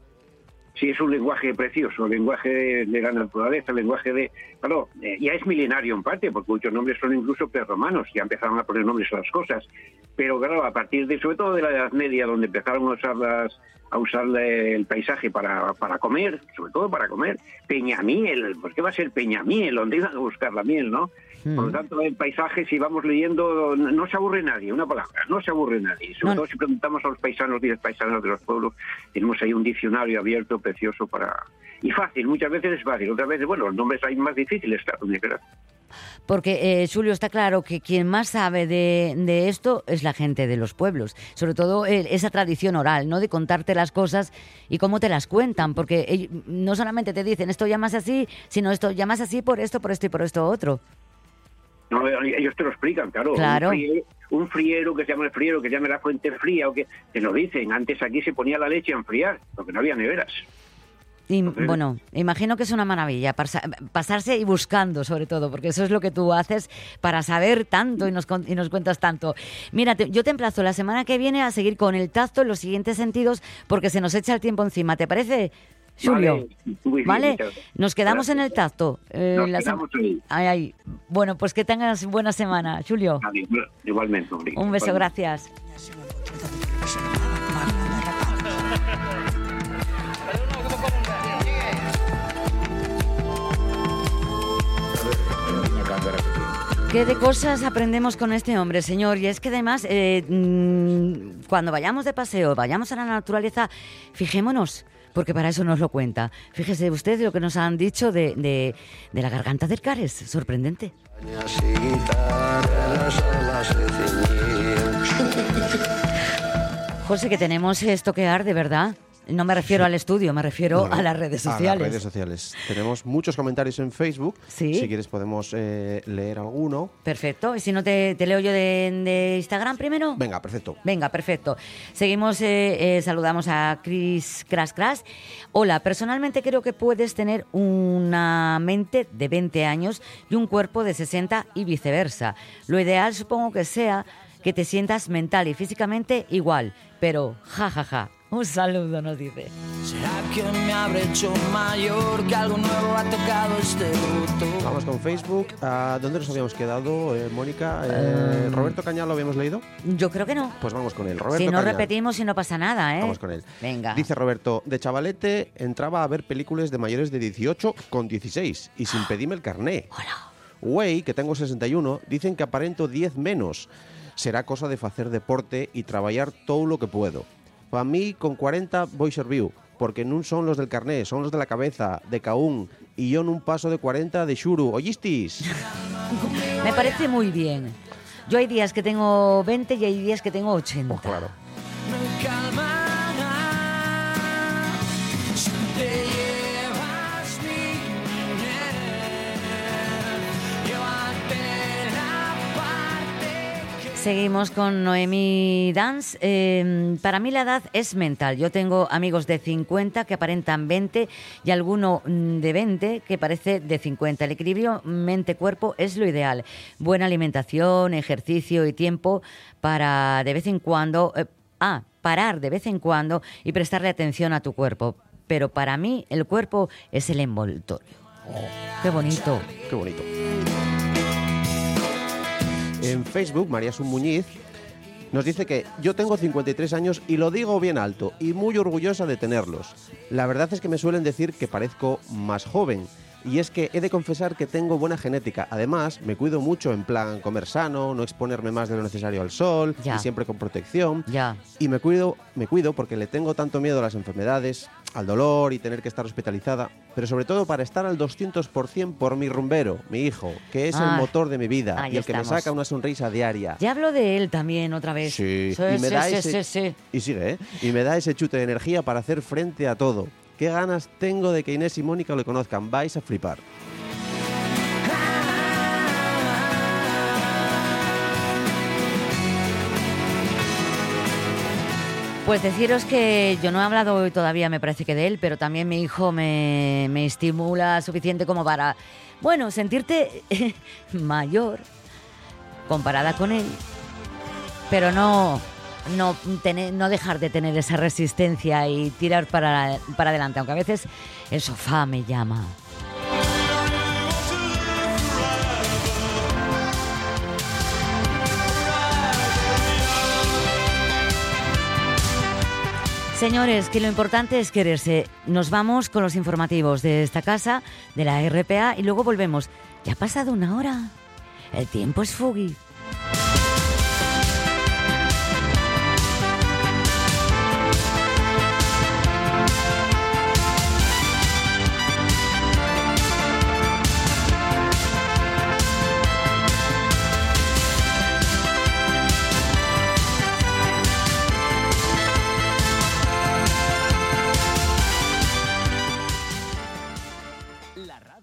Sí, es un lenguaje precioso, lenguaje de, de la naturaleza, lenguaje de... Claro, eh, ya es milenario en parte, porque muchos nombres son incluso prerromanos, ya empezaron a poner nombres a las cosas. Pero claro, a partir de, sobre todo de la Edad Media, donde empezaron a usar las a usar el paisaje para, para comer, sobre todo para comer, peñamiel, ¿por qué va a ser peñamiel? ¿Dónde iban a buscar la miel, no? Por lo tanto, el paisaje, si vamos leyendo, no se aburre nadie, una palabra, no se aburre nadie. Sobre todo si preguntamos a los paisanos y los paisanos de los pueblos, tenemos ahí un diccionario abierto, precioso para... Y fácil, muchas veces es fácil, otras veces, bueno, los nombres hay más difíciles, claro, creas. Porque, eh, Julio, está claro que quien más sabe de, de esto es la gente de los pueblos. Sobre todo eh, esa tradición oral, ¿no? De contarte las cosas y cómo te las cuentan. Porque ell- no solamente te dicen esto llamas así, sino esto llamas así por esto, por esto y por esto otro. No, ellos te lo explican, claro. Claro. Un, friero, un friero que se llama el friero, que se llama la fuente fría, o que te lo dicen. Antes aquí se ponía la leche a enfriar, porque no había neveras. Y bueno, imagino que es una maravilla pasa- pasarse y buscando, sobre todo, porque eso es lo que tú haces para saber tanto y nos, y nos cuentas tanto. Mira, te- yo te emplazo la semana que viene a seguir con el tacto en los siguientes sentidos, porque se nos echa el tiempo encima. ¿Te parece, Julio? Vale. Nos quedamos en el tacto. eh, Nos la sem- quedamos ahí. Ay, ay. Bueno, pues que tengas buena semana, Julio. Igualmente. hombre. Un beso, Igualmente. gracias. ¿Qué de cosas aprendemos con este hombre, señor? Y es que además, eh, mm, cuando vayamos de paseo, vayamos a la naturaleza, fijémonos, porque para eso nos lo cuenta. Fíjese usted lo que nos han dicho de, de- de la garganta del Cares, sorprendente. José, que tenemos esto que arde, ¿verdad? No me refiero al estudio, me refiero No, a las redes a sociales. las redes sociales. Tenemos muchos comentarios en Facebook. Sí. Si quieres podemos eh, leer alguno. Perfecto. ¿Y si no te, te leo yo de, de Instagram primero? Venga, perfecto. Venga, perfecto. Seguimos, eh, eh, saludamos a Chris Crash Crash. Hola, personalmente creo que puedes tener una mente de 20 años y un cuerpo de 60 y viceversa. Lo ideal supongo que sea que te sientas mental y físicamente igual, pero ja, ja, ja. Un saludo, nos dice. ¿Será que me habré hecho mayor? Que algo nuevo ha tocado este botón. Vamos con Facebook. ¿A dónde nos habíamos quedado, eh, Mónica? Eh, Eh, ¿Roberto Cañal lo habíamos leído? Yo creo que no. Pues vamos con él. Roberto si no Cañal. repetimos y no pasa nada, ¿eh? Vamos con él. Venga. Dice Roberto, de chavalete entraba a ver películas de mayores de 18 con 16 y sin pedirme el carné. Güey, que tengo 61, dicen que aparento 10 menos. Será cosa de hacer deporte y trabajar todo lo que puedo. Para mí, con 40 voy serviu, porque no son los del carné, son los de la cabeza, de caún, y yo en un paso de 40 de shuru. ¿Oyistis? Me parece muy bien. Yo hay días que tengo 20 y hay días que tengo 80. claro. Seguimos con Noemí Dance. Eh, para mí la edad es mental. Yo tengo amigos de 50 que aparentan 20 y alguno mm, de 20 que parece de 50. El equilibrio mente-cuerpo es lo ideal. Buena alimentación, ejercicio y tiempo para de vez en cuando... eh, ah, parar de vez en cuando y prestarle atención a tu cuerpo. Pero para mí el cuerpo es el envoltorio. Qué bonito. Qué bonito. En Facebook, María Sun Muñiz nos dice que yo tengo 53 años y lo digo bien alto y muy orgullosa de tenerlos. La verdad es que me suelen decir que parezco más joven. Y es que he de confesar que tengo buena genética. Además, me cuido mucho en plan comer sano, no exponerme más de lo necesario al sol Ya. y siempre con protección. Ya. Y me cuido, me cuido porque le tengo tanto miedo a las enfermedades, al dolor y tener que estar hospitalizada, pero sobre todo para estar al 200% por mi rumbero, mi hijo, que es Ah, el motor de mi vida y el que me estamos. saca una sonrisa diaria. Ya hablo de él también otra vez. Sí, sí, y me sí, da sí, ese- sí, sí. Y sigue, ¿eh? Y me da ese chute de energía para hacer frente a todo. Qué ganas tengo de que Inés y Mónica lo conozcan. Vais a flipar. Pues deciros que yo no he hablado hoy todavía, me parece que de él, pero también mi hijo me, me estimula suficiente como para, bueno, sentirte mayor comparada con él, pero no, no, tener- no dejar de tener esa resistencia y tirar para, para adelante, aunque a veces el sofá me llama. Señores, que lo importante es quererse. Nos vamos con los informativos de esta casa, de la RPA, y luego volvemos. Ya ha pasado una hora. El tiempo es fugaz.